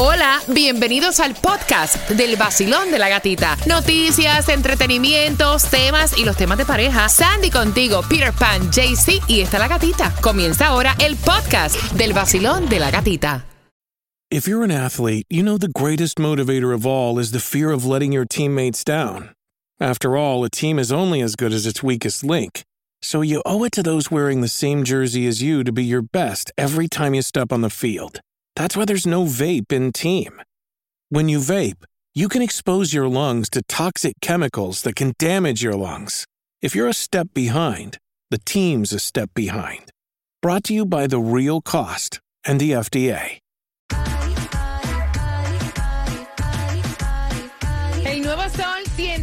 Hola, bienvenidos al podcast del vacilón de la gatita. Noticias, entretenimientos, temas y los temas de pareja. Sandy contigo, Peter Pan, JC y está la gatita. Comienza ahora el podcast del vacilón de la gatita. If you're an athlete, you know the greatest motivator of all is the fear of letting your teammates down. After all, a team is only as good as its weakest link. So you owe it to those wearing the same jersey as you to be your best every time you step on the field. That's why there's no vape in team. When you vape, you can expose your lungs to toxic chemicals that can damage your lungs. If you're a step behind, the team's a step behind. Brought to you by The Real Cost and the FDA.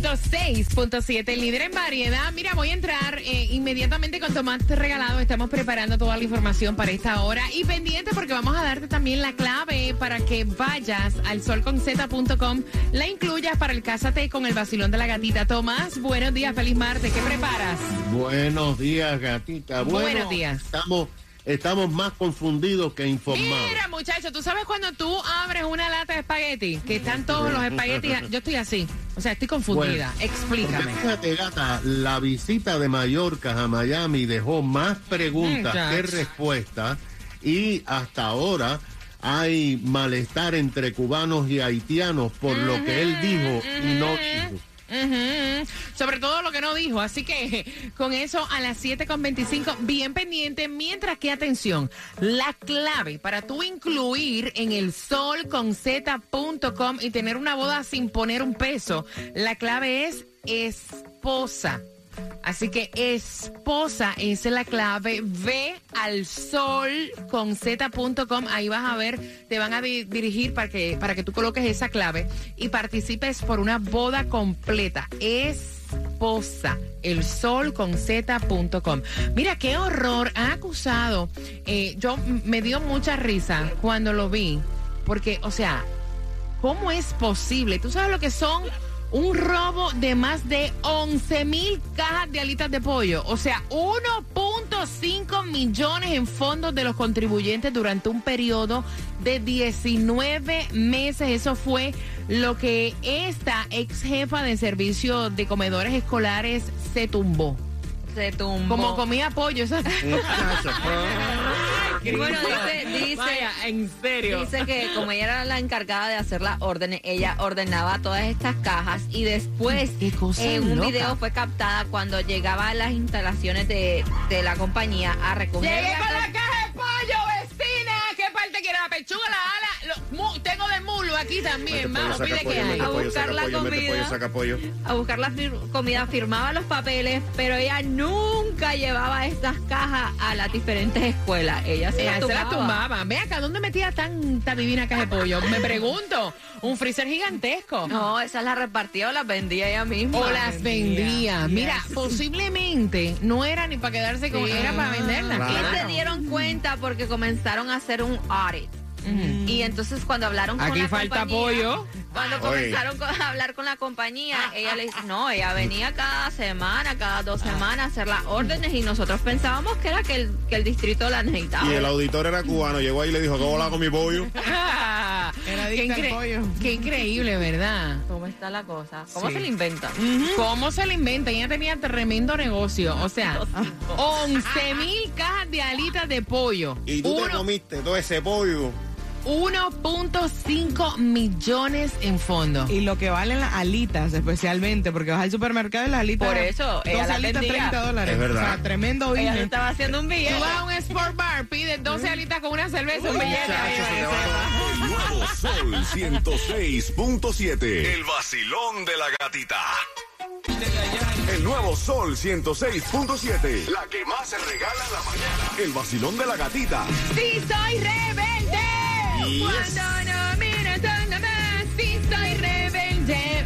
106.7, el líder en variedad. Mira, voy a entrar eh, inmediatamente con tomate regalado. Estamos preparando toda la información para esta hora. Y pendiente porque vamos a darte también la clave para que vayas al solconzeta.com, la incluyas para el Cásate con el vacilón de la gatita. Tomás, buenos días, feliz martes. ¿Qué preparas? Buenos días, gatita. Bueno, Buenos días. Estamos, estamos más confundidos que informados. Mira, muchacho, tú sabes cuando tú abres una lata de espagueti, que están todos los espaguetis. Yo estoy así. O sea, estoy confundida. Explícame. Fíjate, gata, la visita de Mallorca a Miami dejó más preguntas Mm, que respuestas y hasta ahora hay malestar entre cubanos y haitianos por lo que él dijo y no dijo. Sobre todo lo que no dijo. Así que con eso a las 7.25, bien pendiente. Mientras que, atención, la clave para tú incluir en el solconzeta.com y tener una boda sin poner un peso, la clave es esposa. Así que esposa esa es la clave. Ve al solconzeta.com. Ahí vas a ver, te van a di- dirigir para que, para que tú coloques esa clave y participes por una boda completa. Esposa. El solconzeta.com. Mira qué horror. Han acusado. eh, yo me dio mucha risa cuando lo vi. Porque, o sea, ¿Cómo es posible? ¿Tú sabes lo que son? Un robo de más de 11 mil cajas de alitas de pollo. O sea, 1.5 millones en fondos de los contribuyentes durante un periodo de 19 meses. Eso fue lo que esta ex jefa de servicio de comedores escolares se tumbó. Se tumbó. Como comía pollo. Bueno, dice, dice, Vaya, en serio. dice que como ella era la encargada de hacer las órdenes, ella ordenaba todas estas cajas y después Qué cosa en un loca. video fue captada cuando llegaba a las instalaciones de, de la compañía a recoger Llegué la con la ca- caja La pechuga, la ala. Lo- mu- tengo de mulo aquí también, mano. Pide que hay. A buscar la comida. a buscar la comida, firmaba los papeles, pero ella nunca llevaba estas cajas a las diferentes escuelas. Ella se, Ella las se la tumbaba. tumbaba. Ve acá, ¿dónde metía tanta divina caja de pollo? Me pregunto. Un freezer gigantesco. No, esas las repartía o las vendía ella misma. O las vendía. Mira, posiblemente no era ni para quedarse con, Sí. era para venderlas. Y claro. se dieron cuenta porque comenzaron a hacer un audit. Y entonces cuando hablaron con Aquí la falta compañía, pollo. Cuando comenzaron con- a hablar con la compañía, ella le dice, no, ella venía cada semana, cada dos semanas a hacer las órdenes y nosotros pensábamos que era que el, que el distrito la necesitaba. Y el auditor era cubano, llegó ahí y le dijo, ¿cómo la con mi pollo? Era al pollo. Qué increíble, ¿verdad? ¿Cómo está la cosa? ¿Cómo Sí. se le inventa? ¿Cómo se le inventa? Ella tenía tremendo negocio. O sea, 11 mil cajas de alitas de pollo. Y tú te comiste todo ese pollo. 1.5 millones en fondo. Y lo que valen las alitas, especialmente, porque vas al supermercado y las alitas. Por eso, ella dos alitas, vendía. 30 dólares. Es verdad. O sea, tremendo Ella business. estaba haciendo un Tú billete. vas a un sport bar, pides 12 alitas con una cerveza, un billete. El nuevo Sol 106.7. El vacilón de la gatita. El nuevo Sol 106.7. La que más se regala en la mañana. El vacilón de la gatita. ¡Sí soy rebelde! Cuando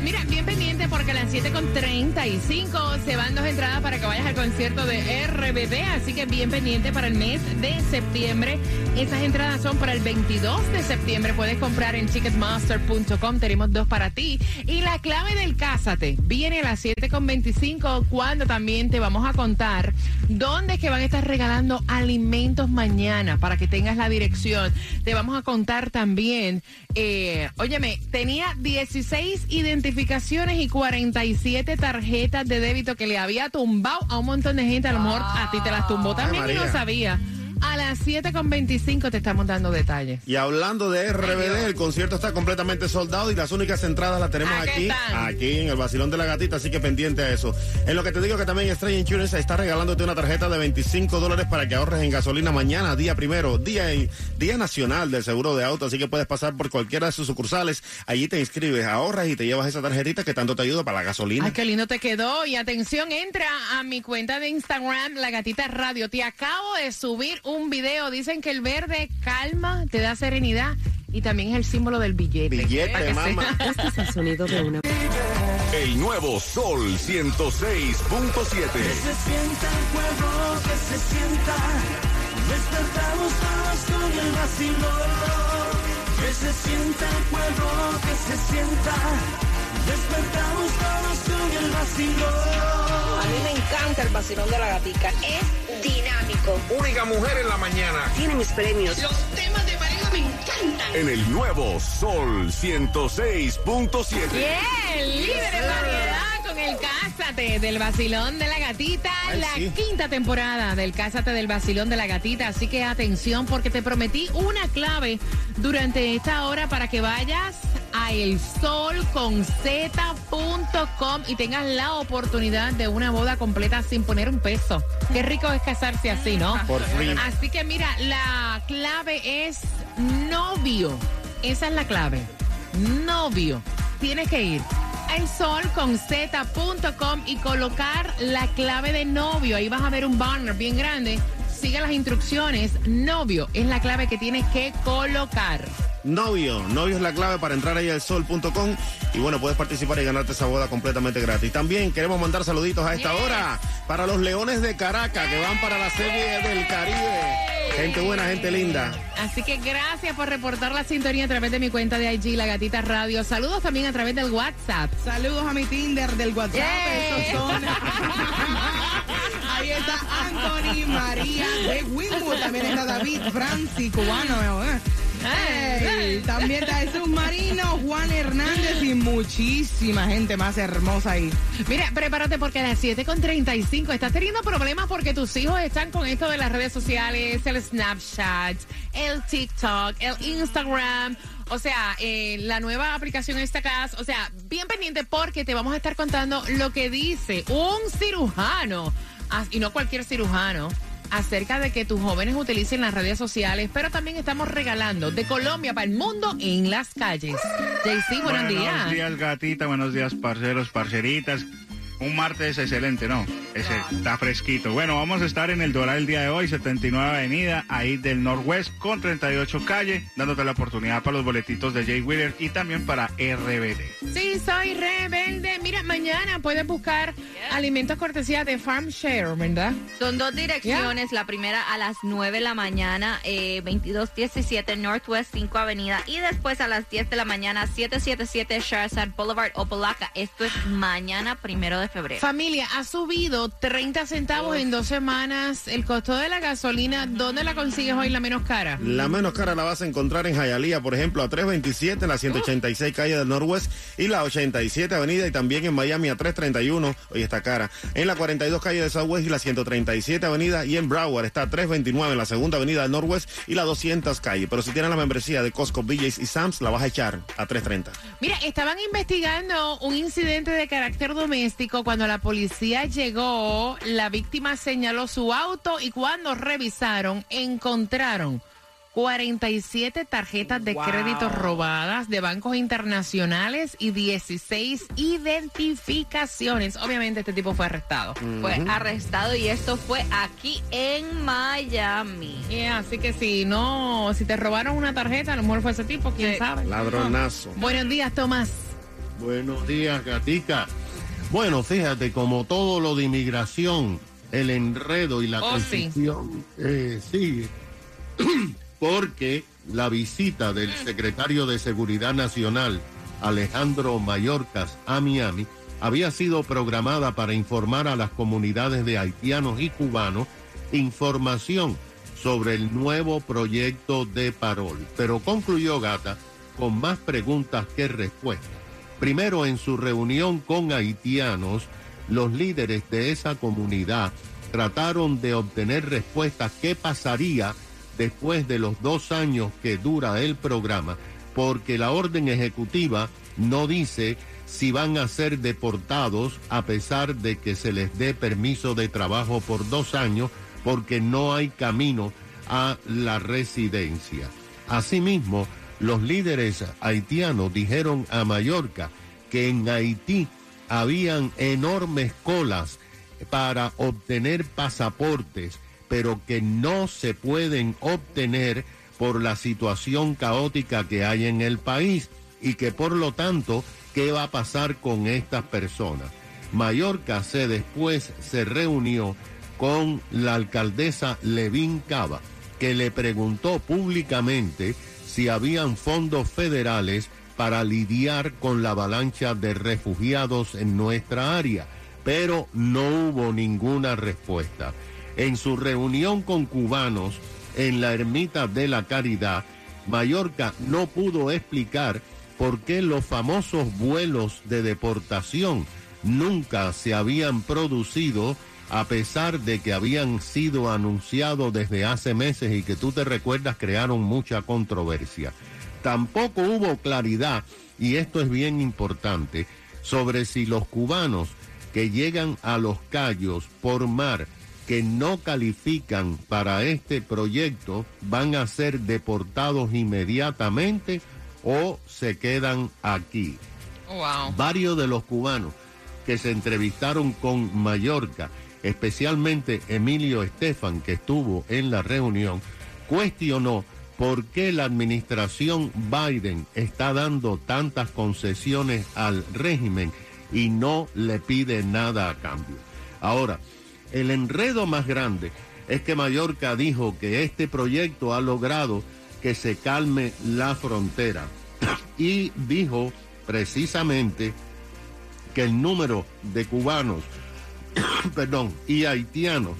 Mira, bien pendiente porque a las 7.35 se van dos entradas para que vayas al concierto de RBD. Así que bien pendiente para el mes de septiembre. Esas entradas son para el 22 de septiembre. Puedes comprar en ticketmaster.com. Tenemos dos para ti. Y la clave del Cásate viene a las 7.25 cuando también te vamos a contar dónde es que van a estar regalando alimentos mañana para que tengas la dirección. Te vamos a contar también, eh, óyeme, tenía 16 identificaciones y 47 tarjetas de débito que le había tumbado a un montón de gente. A lo mejor a ti te las tumbó también y no sabía. A las 7.25 te estamos dando detalles. Y hablando de RBD, el concierto está completamente soldado y las únicas entradas las tenemos Aquí aquí, están. aquí en el Basilón de la Gatita, así que pendiente a eso. En lo que te digo que también Estrella Insurance está regalándote una tarjeta de 25 dólares para que ahorres en gasolina mañana, día primero, día, día nacional del seguro de auto, así que puedes pasar por cualquiera de sus sucursales, allí te inscribes, ahorras y te llevas esa tarjetita que tanto te ayuda para la gasolina. Ay, qué lindo te quedó. Y atención, entra a mi cuenta de Instagram, La Gatita Radio. Te acabo de subir un video. Dicen que el verde calma, te da serenidad y también es el símbolo del billete. Billete, que mamá. Este es el sonido de una... El nuevo Sol 106.7. se sienta el pueblo, que se sienta. Despertamos todos con el vacilón. Que se sienta el pueblo, que se sienta. Despertamos todos con el vacilón. Me encanta el vacilón de la gatica. Es dinámico. Única mujer en la mañana. Tiene mis premios. En el nuevo Sol 106.7. Bien, en variedad con el Cásate del Vacilón de la Gatita, Ay, la sí. quinta temporada del Cásate del Vacilón de la Gatita. Así que atención porque te prometí una clave durante esta hora para que vayas a elsolconz.com y tengas la oportunidad de una boda completa sin poner un peso. Qué rico es casarse así, ¿no? Por. Así que mira, la clave es novio. Esa es la clave. Novio. Tienes que ir al solconz.com y colocar la clave de novio. Ahí vas a ver un banner bien grande. Sigue las instrucciones. Novio es la clave que tienes que colocar. Novio, novio es la clave para entrar ahí al sol.com y bueno, puedes participar y ganarte esa boda completamente gratis. También queremos mandar saluditos a esta Yes. hora para los Leones de Caracas que van para la serie del Caribe. Gente buena, gente linda. Así que gracias por reportar la sintonía a través de mi cuenta de IG, La Gatita Radio. Saludos también a través del WhatsApp. Saludos a mi Tinder del WhatsApp. Yeah. Esos son. Ahí está Anthony María de Winwood. También está David Franci, cubano. ¿eh? Ey, también está Jesús Marino, Juan Hernández y muchísima gente más hermosa ahí. Mira, prepárate porque a las 7.35 estás teniendo problemas porque tus hijos están con esto de las redes sociales, el Snapchat, el TikTok, el Instagram. O sea, eh, la nueva aplicación Instacast. O sea, bien pendiente porque te vamos a estar contando lo que dice un cirujano, ah, y no cualquier cirujano, acerca de que tus jóvenes utilicen las redes sociales, pero también estamos regalando de Colombia para el mundo en las calles. JC, buenos días. Buenos días, gatita. Buenos días, parceros, parceritas. Un martes excelente, ¿no? Ese está fresquito. Bueno, vamos a estar en el Doral el día de hoy, 79 Avenida, ahí del Northwest, con 38 calle, dándote la oportunidad para los boletitos de Jay Wheeler y también para RBD. Sí, soy rebelde. Mira, mañana puedes buscar alimentos cortesía de Farm Share, ¿verdad? Son dos direcciones. La primera a las 9 de la mañana, eh, 2217 Northwest 5 Avenida. Y después a las 10 de la mañana, 777 Sharzad Boulevard, Opalaca. Esto es mañana, primero de febrero. Familia, ha subido 30 centavos en dos semanas el costo de la gasolina. ¿Dónde la consigues hoy la menos cara? La menos cara la vas a encontrar en Hialeah, por ejemplo, a 327 en la 186 calle del Northwest y la 87 avenida y también en Miami a 331, hoy está cara, en la 42 calle de Southwest y la 137 avenida y en Broward está a 329 en la segunda avenida del Northwest y la 200 calle. Pero si tienes la membresía de Costco, BJ's y Sam's, la vas a echar a 330. Mira, estaban investigando un incidente de carácter doméstico. Cuando la policía llegó, la víctima señaló su auto y cuando revisaron, encontraron 47 tarjetas de crédito robadas de bancos internacionales y 16 identificaciones. Obviamente este tipo fue arrestado. Fue arrestado y esto fue aquí en Miami. Yeah, así que si no, si te robaron una tarjeta, a lo mejor fue ese tipo, quién Sí. sabe. Ladronazo. Buenos días, Tomás. Buenos días, Gatica. Bueno, fíjate, como todo lo de inmigración, el enredo y la Oh, sí. eh, sigue. Porque la visita del secretario de Seguridad Nacional, Alejandro Mayorkas, a Miami, había sido programada para informar a las comunidades de haitianos y cubanos información sobre el nuevo proyecto de parol. Pero concluyó Gata con más preguntas que respuestas. Primero, en su reunión con haitianos, los líderes de esa comunidad trataron de obtener respuestas qué pasaría después de los dos años que dura el programa, porque la orden ejecutiva no dice si van a ser deportados a pesar de que se les dé permiso de trabajo por dos años, porque no hay camino a la residencia. Asimismo, los líderes haitianos dijeron a Mallorca que en Haití habían enormes colas para obtener pasaportes, pero que no se pueden obtener por la situación caótica que hay en el país y que por lo tanto, ¿qué va a pasar con estas personas? Mallorca se después se reunió con la alcaldesa Levín Cava, que le preguntó públicamente si habían fondos federales para lidiar con la avalancha de refugiados en nuestra área, pero no hubo ninguna respuesta. En su reunión con cubanos en la Ermita de la Caridad, Mallorca no pudo explicar por qué los famosos vuelos de deportación nunca se habían producido a pesar de que habían sido anunciados desde hace meses y que tú te recuerdas crearon mucha controversia. Tampoco hubo claridad, y esto es bien importante, sobre si los cubanos que llegan a los Cayos por mar que no califican para este proyecto van a ser deportados inmediatamente o se quedan aquí. Wow. Varios de los cubanos que se entrevistaron con Mallorca, especialmente Emilio Estefan, que estuvo en la reunión, cuestionó por qué la administración Biden está dando tantas concesiones al régimen y no le pide nada a cambio. Ahora, el enredo más grande es que Mallorca dijo que este proyecto ha logrado que se calme la frontera y dijo precisamente el número de cubanos, perdón, y haitianos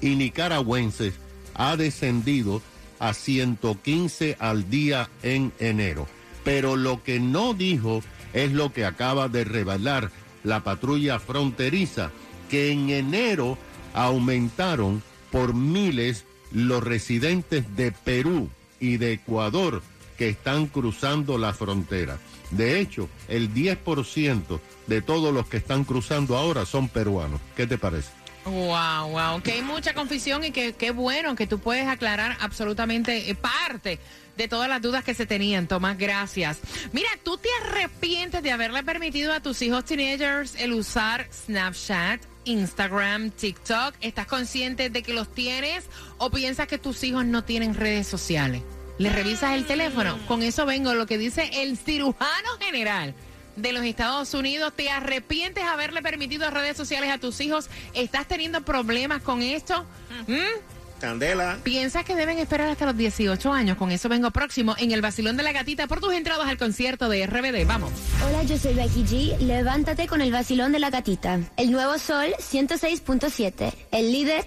y nicaragüenses ha descendido a 115 al día en enero. Pero lo que no dijo es lo que acaba de revelar la patrulla fronteriza, que en enero aumentaron por miles los residentes de Perú y de Ecuador que están cruzando la frontera. De hecho, el 10% de todos los que están cruzando ahora son peruanos. ¿Qué te parece? Wow, wow, que hay mucha confusión y que qué bueno que tú puedes aclarar absolutamente eh, parte de todas las dudas que se tenían. Tomás, gracias. Mira, ¿tú te arrepientes de haberle permitido a tus hijos teenagers el usar Snapchat, Instagram, TikTok? ¿Estás consciente de que los tienes o piensas que tus hijos no tienen redes sociales? ¿Le revisas el teléfono? Con eso vengo, lo que dice el cirujano general de los Estados Unidos. ¿Te arrepientes de haberle permitido redes sociales a tus hijos? ¿Estás teniendo problemas con esto? ¿Mm? Candela. ¿Piensas que deben esperar hasta los 18 años? Con eso vengo próximo en el vacilón de la gatita por tus entradas al concierto de RBD. Vamos. Hola, yo soy Becky G. Levántate con el vacilón de la gatita. El nuevo sol 106.7. El líder.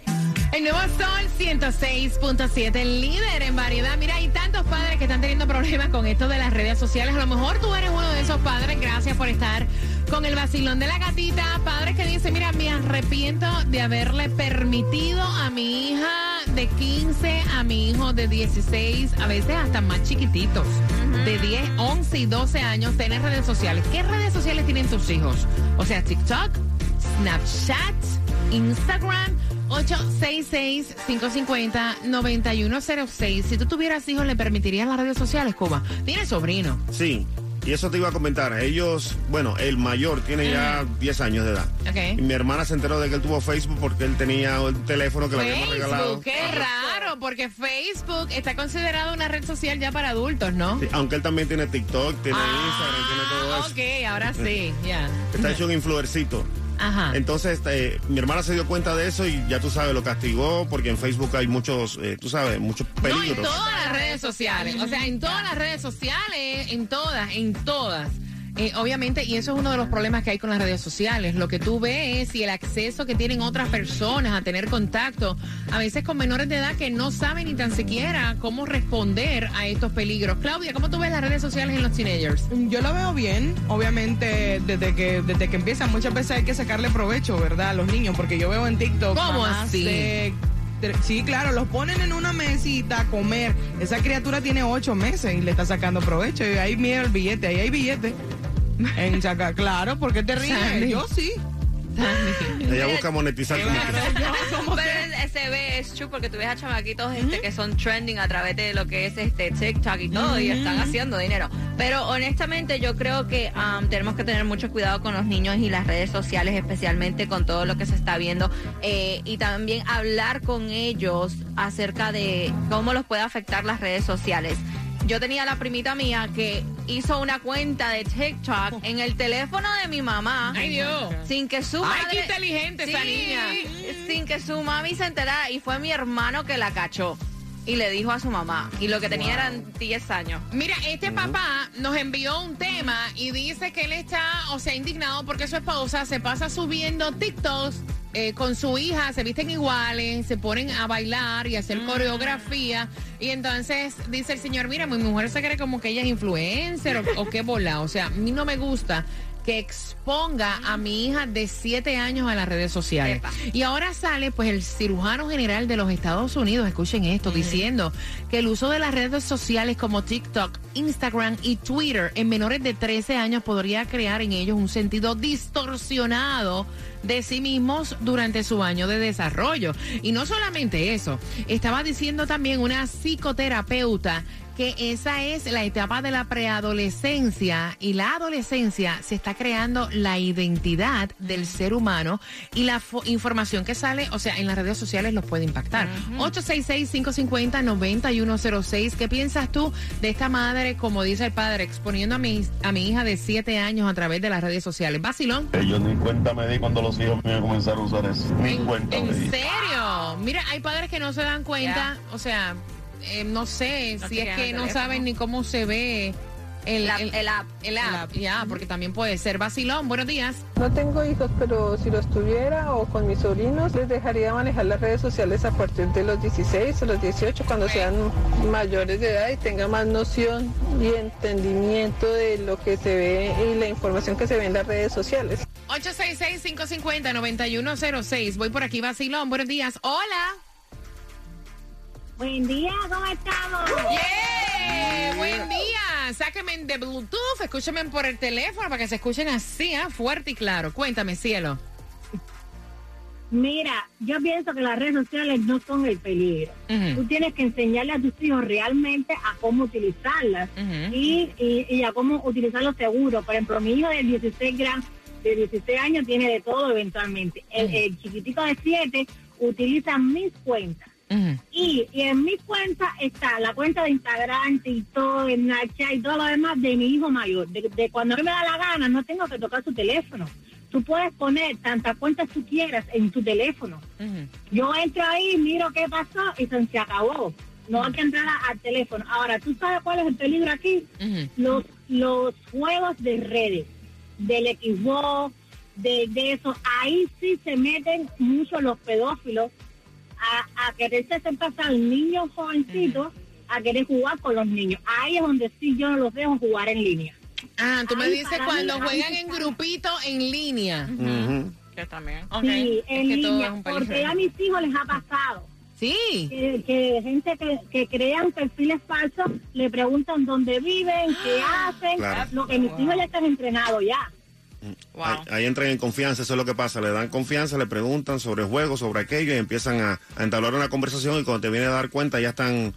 El nuevo Sol 106.7, el líder en variedad. Mira, hay tantos padres que están teniendo problemas con esto de las redes sociales. A lo mejor tú eres uno de esos padres. Gracias por estar con el vacilón de la gatita. Padres que dicen, mira, me arrepiento de haberle permitido a mi hija de 15, a mi hijo de 16, a veces hasta más chiquititos, de 10, 11 y 12 años, tener redes sociales. ¿Qué redes sociales tienen tus hijos? O sea, TikTok, Snapchat, Instagram. 866-550-9106. Si tú tuvieras hijos, ¿le permitirías las redes sociales, Cuba? ¿Tienes sobrino? Sí. Y eso te iba a comentar. Ellos, bueno, el mayor tiene ya 10 años de edad. Ok. Y mi hermana se enteró de que él tuvo Facebook porque él tenía un teléfono que le habíamos regalado. Facebook, qué raro. Porque Facebook está considerado una red social ya para adultos, ¿no? Sí, aunque él también tiene TikTok, tiene Instagram, tiene todo eso. Ah, Ok, ahora sí, ya. Está hecho un influencercito. Ajá. Entonces, este, mi hermana se dio cuenta de eso y ya tú sabes, lo castigó porque en Facebook hay muchos, eh, tú sabes, muchos No, en peligros. todas las redes sociales. O sea, en todas las redes sociales, en todas, en todas. Eh, obviamente, y eso es uno de los problemas que hay con las redes sociales. Lo que tú ves y el acceso que tienen otras personas a tener contacto, a veces con menores de edad que no saben ni tan siquiera cómo responder a estos peligros. Claudia, ¿cómo tú ves las redes sociales en los teenagers? Yo lo veo bien, obviamente desde que desde que empiezan muchas veces hay que sacarle provecho, ¿verdad? A los niños, porque yo veo en TikTok ¿Cómo así? sí, claro, los ponen en una mesita a comer. Esa criatura tiene ocho meses y le está sacando provecho. Y ahí mira el billete, ahí hay billete. En sacar, claro, porque te ríes. Sandy. Yo sí. Ella busca monetizar como que- Pero se ve, es true, porque tú ves a chamaquitos este, que son trending a través de lo que es este TikTok y todo, y están haciendo dinero. Pero honestamente yo creo que um, tenemos que tener mucho cuidado con los niños y las redes sociales, especialmente con todo lo que se está viendo, eh, y también hablar con ellos acerca de cómo los puede afectar las redes sociales. Yo tenía la primita mía que hizo una cuenta de TikTok en el teléfono de mi mamá. Ay, Dios. Sin que su Ay, madre... qué inteligente esa Sí, niña. Sin que su mami se enterara. Y fue mi hermano que la cachó. Y le dijo a su mamá. Y lo que tenía eran 10 años. Mira, este papá nos envió un tema y dice que él está, o sea, indignado porque su esposa se pasa subiendo TikToks eh, con su hija, se visten iguales, se ponen a bailar y hacer coreografía. Y entonces dice el señor, mira, mi mujer se cree como que ella es influencer o, o qué bola. O sea, a mí no me gusta que exponga a mi hija de 7 años a las redes sociales. Epa. Y ahora sale pues el cirujano general de los Estados Unidos, escuchen esto, diciendo que el uso de las redes sociales como TikTok, Instagram y Twitter en menores de 13 años podría crear en ellos un sentido distorsionado de sí mismos durante su año de desarrollo. Y no solamente eso, estaba diciendo también una psicoterapeuta que esa es la etapa de la preadolescencia y la adolescencia se está creando la identidad del ser humano y la fo- información que sale, o sea, en las redes sociales los puede impactar. 866-550-9106. ¿Qué piensas tú de esta madre, como dice el padre, exponiendo a mi, a mi hija de 7 años a través de las redes sociales? Vacilón. Yo ni cuenta me di cuando los hijos míos comenzaron a usar eso. Ni cuenta me ¿En di. serio? Mira, hay padres que no se dan cuenta, o sea, eh, no sé No si es que no saben ni cómo se ve el, La- el app. El app, ya, porque también puede ser. Vacilón, buenos días. No tengo hijos, pero si los tuviera o con mis sobrinos, les dejaría manejar las redes sociales a partir de los 16 o los 18, cuando sean mayores de edad y tengan más noción y entendimiento de lo que se ve y la información que se ve en las redes sociales. 866-550-9106. Voy por aquí, Vacilón, buenos días. Hola. Buen día, ¿cómo estamos? Yeah, buen día. Sáquenme de Bluetooth, escúchenme por el teléfono para que se escuchen así, ah, fuerte y claro. Cuéntame, cielo. Mira, yo pienso que las redes sociales no son el peligro. Tú tienes que enseñarle a tus hijos realmente a cómo utilizarlas y, y- y a cómo utilizarlo seguro. Por ejemplo, mi hijo de 16 gram, de 16 años tiene de todo eventualmente. El, el chiquitico de 7 utiliza mis cuentas. Y, y en mi cuenta está la cuenta de Instagram, TikTok, Snapchat y todo lo demás de mi hijo mayor. De, de cuando a mí me da la gana, no tengo que tocar su teléfono. Tú puedes poner tantas cuentas tú quieras en tu teléfono. Yo entro ahí, miro qué pasó y se, se acabó. No hay que entrar a- al teléfono. Ahora, ¿tú sabes cuál es el peligro aquí? Los, los juegos de redes, del Xbox, de, de eso. Ahí sí se meten mucho los pedófilos a, a quererse hacer pasar niños jovencitos a querer jugar con los niños. Ahí es donde sí yo no los dejo jugar en línea. Ah, tú me dices cuando mí, juegan en grupito en línea. Yo también. Ok, Sí, en es que línea, porque a mis hijos les ha pasado. Sí. Que, que gente que, que crean perfiles falsos le preguntan dónde viven, qué hacen, Claro. lo que mis hijos ya están entrenados ya. Ahí, ahí entran en confianza, eso es lo que pasa. Le dan confianza, le preguntan sobre juegos, sobre aquello y empiezan a, a entablar una conversación y cuando te viene a dar cuenta ya están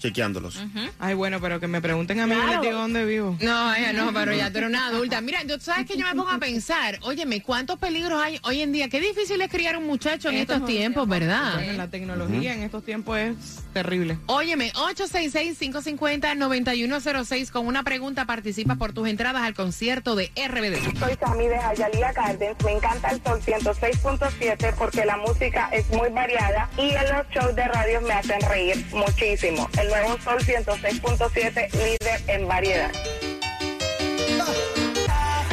chequeándolos. Ay, bueno, pero que me pregunten a mí, yo les digo dónde vivo. No, ella no, pero ya tú eres una adulta. Mira, tú sabes que yo me pongo a pensar, óyeme, ¿cuántos peligros hay hoy en día? Qué difícil es criar un muchacho en Esto estos tiempos, ¿verdad? La tecnología en estos tiempos es terrible. Óyeme, 866-550-9106 con una pregunta participa por tus entradas al concierto de RBD. Soy Sammy de Jayalía Gardens. Me encanta el Sol 106.7 porque la música es muy variada y en los shows de radio me hacen reír muchísimo. El nuevo Sol 106.7, líder en variedad.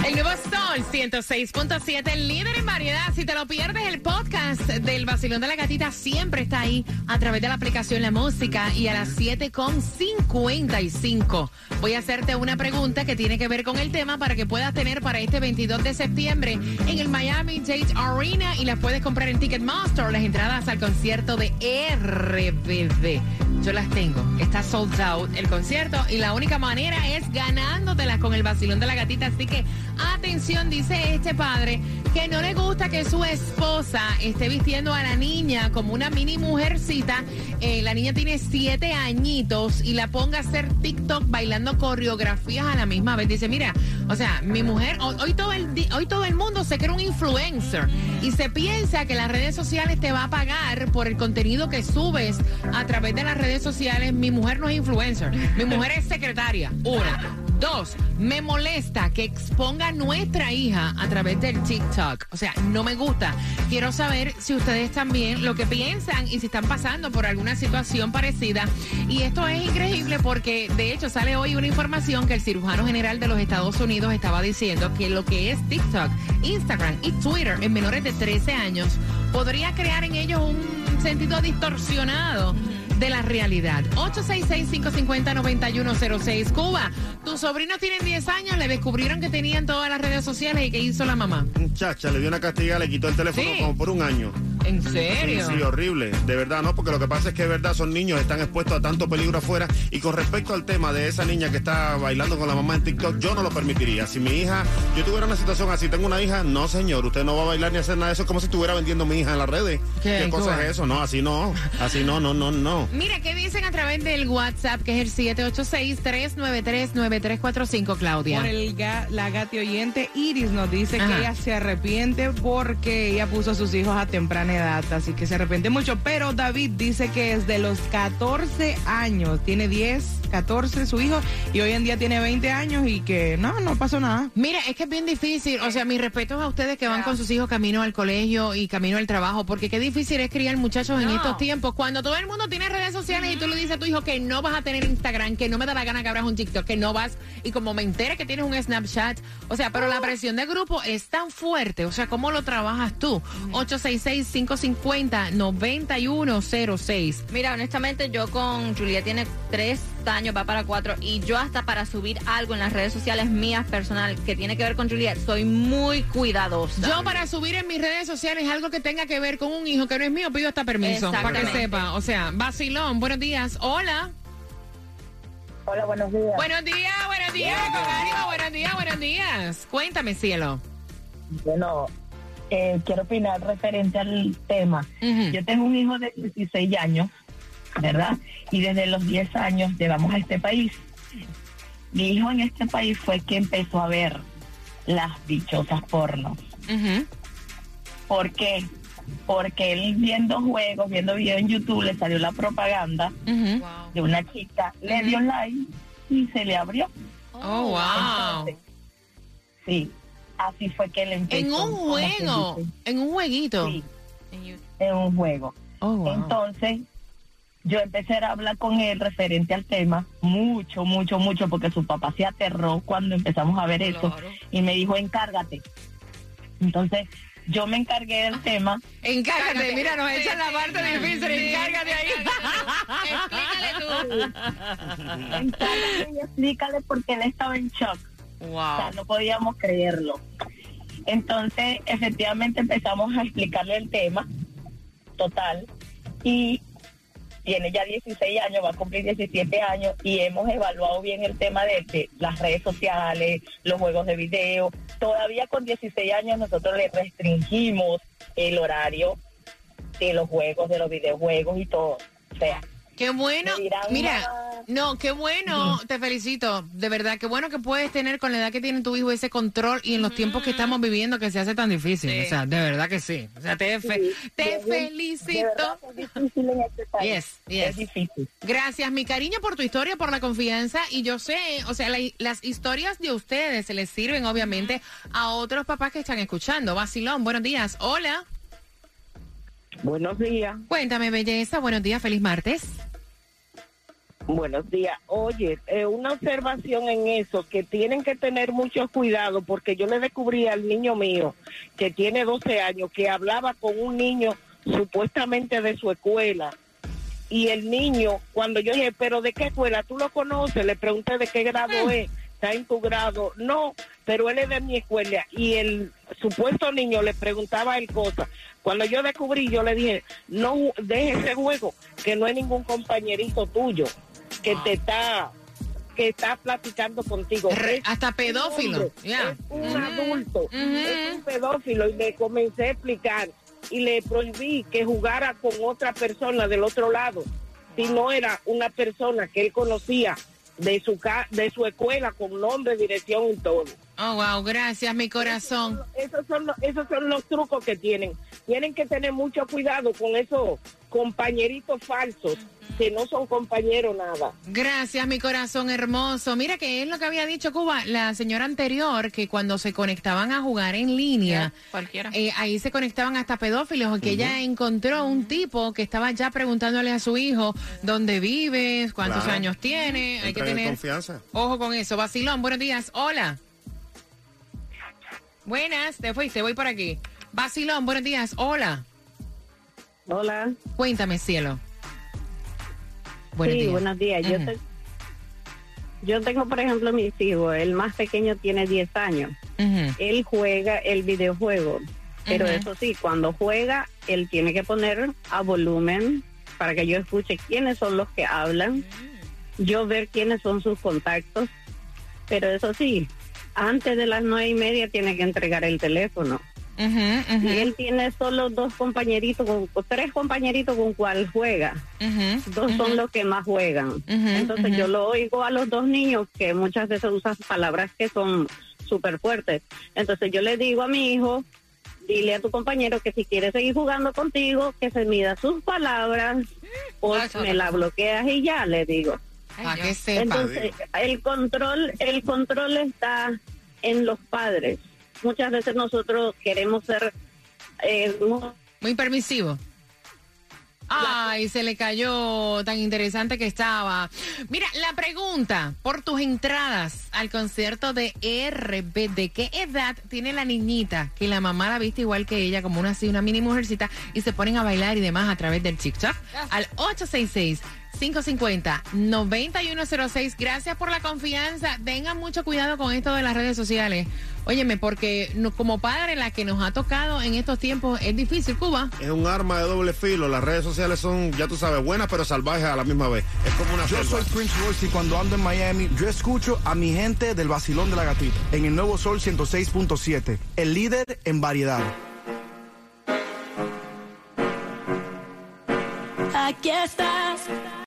El nuevo Sol 106.7, líder en variedad. Si te lo pierdes, el podcast del Vacilón de la Gatita siempre está ahí a través de la aplicación La Música y a las 7.55. Voy a hacerte una pregunta que tiene que ver con el tema para que puedas tener para este 22 de septiembre en el Miami Dade Arena y las puedes comprar en Ticketmaster las entradas al concierto de RBD. Yo las tengo. Está sold out el concierto y la única manera es ganándotelas con el vacilón de la gatita. Así que atención, dice este padre que no le gusta que su esposa esté vistiendo a la niña como una mini mujercita. Eh, la niña tiene siete añitos y la ponga a hacer TikTok bailando coreografías a la misma vez. Dice, mira, o sea, mi mujer, hoy, todo el hoy todo el mundo se cree un influencer y se piensa que las redes sociales te va a pagar por el contenido que subes a través de las redes sociales. Mi mujer no es influencer, mi mujer es secretaria. Una. Dos, me molesta que exponga nuestra hija a través del TikTok. O sea, no me gusta. Quiero saber si ustedes también lo que piensan y si están pasando por alguna situación parecida. Y esto es increíble porque de hecho sale hoy una información que el cirujano general de los Estados Unidos estaba diciendo que lo que es TikTok, Instagram y Twitter en menores de 13 años podría crear en ellos un sentido distorsionado de la realidad. 866-550-9106. Cuba, tus sobrinos tienen 10 años, le descubrieron que tenían todas las redes sociales y que hizo la mamá. Muchacha, le dio una castiga, le quitó el teléfono Sí. como por un año. ¿En serio? Sí, sí, horrible. De verdad, no, porque lo que pasa es que de verdad son niños, están expuestos a tanto peligro afuera. Y con respecto al tema de esa niña que está bailando con la mamá en TikTok, yo no lo permitiría. Si mi hija, yo tuviera una situación así, tengo una hija, no señor, usted no va a bailar ni hacer nada de eso, es como si estuviera vendiendo mi hija en las redes. ¿Qué? ¿Qué, cosa es eso? No, así no, así no, no, no, no. Mira, ¿qué dicen a través del WhatsApp, que es el 786-393-9345, Claudia? Por el ga- la gati oyente Iris nos dice Ajá. que ella se arrepiente porque ella puso a sus hijos a temprana edad, así que se arrepiente mucho. Pero David dice que es de los 14 años, tiene 10, 14 su hijo y hoy en día tiene 20 años y que no, no pasó nada. Mira, es que es bien difícil. O sea, mis respetos a ustedes que van con sus hijos camino al colegio y camino al trabajo, porque qué difícil es criar muchachos en estos tiempos. Cuando todo el mundo tiene redes sociales y tú le dices a tu hijo que no vas a tener Instagram, que no me da la gana que abras un TikTok, que no vas, y como me entere que tienes un Snapchat. O sea, pero la presión de grupo es tan fuerte. O sea, ¿cómo lo trabajas tú? 866-550-9106. Mira, honestamente, yo con Julia tiene tres años, va para cuatro, y yo hasta para subir algo en las redes sociales mías personal que tiene que ver con Juliet, soy muy cuidadosa. Yo para subir en mis redes sociales algo que tenga que ver con un hijo que no es mío, pido hasta permiso, para que sepa. O sea, vacilón, buenos días. Hola. Hola, buenos días. Buenos días, buenos días, con ánimo, buenos días, buenos días. Cuéntame, cielo. Bueno, eh, quiero opinar referente al tema. Yo tengo un hijo de 16 años, ¿verdad? Y desde los 10 años llevamos a este país. Mi hijo en este país fue que empezó a ver las dichosas pornos. ¿Por qué? Porque él viendo juegos, viendo videos en YouTube, le salió la propaganda de una chica, le dio like y se le abrió. Oh, wow. Entonces, sí, así fue que él empezó. En un juego, en un jueguito. Sí, en un juego. Oh, wow. Entonces, yo empecé a hablar con él referente al tema, mucho, mucho, mucho, porque su papá se aterró cuando empezamos a ver eso y me dijo, encárgate. Entonces, yo me encargué del tema. Encárgate, mira, nos echan la parte difícil, encárgate ahí. Encárgate y explícale porque él estaba en shock. Wow. O sea, no podíamos creerlo. Entonces, efectivamente empezamos a explicarle el tema total y tiene ya 16 años, va a cumplir 17 años y hemos evaluado bien el tema de, de las redes sociales, los juegos de video. Todavía con 16 años nosotros le restringimos el horario de los juegos, de los videojuegos y todo. O sea, Qué bueno. Mira, no, qué bueno, te felicito. De verdad, qué bueno que puedes tener con la edad que tiene tu hijo ese control y en los tiempos que estamos viviendo que se hace tan difícil. Sí. O sea, de verdad que sí. O sea, te, fe- Sí, te felicito. es difícil en este país. Yes, yes. Es difícil. Gracias, mi cariño, por tu historia, por la confianza. Y yo sé, o sea, la- las historias de ustedes se les sirven, obviamente, a otros papás que están escuchando. Vacilón, buenos días. Hola. Buenos días. Cuéntame, belleza. Buenos días, feliz martes. Buenos días. Oye, eh, una observación en eso, que tienen que tener mucho cuidado, porque yo le descubrí al niño mío, que tiene 12 años, que hablaba con un niño supuestamente de su escuela. Y el niño, cuando yo dije, pero ¿de qué escuela? ¿Tú lo conoces? Le pregunté de qué grado es. ¿Está en tu grado? No, pero él es de mi escuela. Y el supuesto niño le preguntaba a él cosas. Cuando yo descubrí, yo le dije, no deje ese juego, que no es ningún compañerito tuyo, que te está que está platicando contigo. Re- Es hasta un pedófilo, hombre, ya. Es un adulto, es un pedófilo y le comencé a explicar y le prohibí que jugara con otra persona del otro lado, si no era una persona que él conocía de su ca de su escuela con nombre, dirección y todo. Oh, wow, gracias, mi corazón. Esos son, los, esos son los trucos que tienen. Tienen que tener mucho cuidado con esos compañeritos falsos que no son compañeros nada. Gracias, mi corazón hermoso. Mira que es lo que había dicho Cuba, la señora anterior, que cuando se conectaban a jugar en línea, Cualquiera. eh, ahí se conectaban hasta pedófilos, que ella encontró un tipo que estaba ya preguntándole a su hijo dónde vives, cuántos Claro. años tiene. Hay que tener confianza. ojo con eso. Vacilón, buenos días. Hola. Buenas, te fuiste, voy por aquí. Vacilón, buenos días. Hola. Hola. Cuéntame, cielo. Buenos sí, días. buenos días. Yo, te- yo tengo, por ejemplo, mis hijos. El más pequeño tiene 10 años. Él juega el videojuego. Pero eso sí, cuando juega, él tiene que poner a volumen para que yo escuche quiénes son los que hablan, yo ver quiénes son sus contactos. Pero eso sí, antes de las nueve y media tiene que entregar el teléfono. Y él tiene solo dos compañeritos, con, tres compañeritos con cual juega. Dos son los que más juegan. Entonces yo lo oigo a los dos niños que muchas veces usan palabras que son súper fuertes. Entonces yo le digo a mi hijo, dile a tu compañero que si quiere seguir jugando contigo, que se mida sus palabras o me la bloqueas y ya, le digo. Para que sepa. Entonces, el control, el control está en los padres. Muchas veces nosotros queremos ser eh, muy Muy permisivo. Ay, se le cayó tan interesante que estaba. Mira, la pregunta por tus entradas al concierto de RB, ¿de qué edad tiene la niñita que la mamá la viste igual que ella, como una así, una mini mujercita, y se ponen a bailar y demás a través del TikTok? Al 866 550-9106. Gracias por la confianza. Tengan mucho cuidado con esto de las redes sociales. Óyeme, porque no- como padre la que nos ha tocado en estos tiempos es difícil, Cuba. Es un arma de doble filo. Las redes sociales son, ya tú sabes, buenas pero salvajes a la misma vez. Es como una Yo selva. soy Prince Royce y cuando ando en Miami, yo escucho a mi gente del vacilón de la gatita en el nuevo Sol 106.7, el líder en variedad. Aquí estás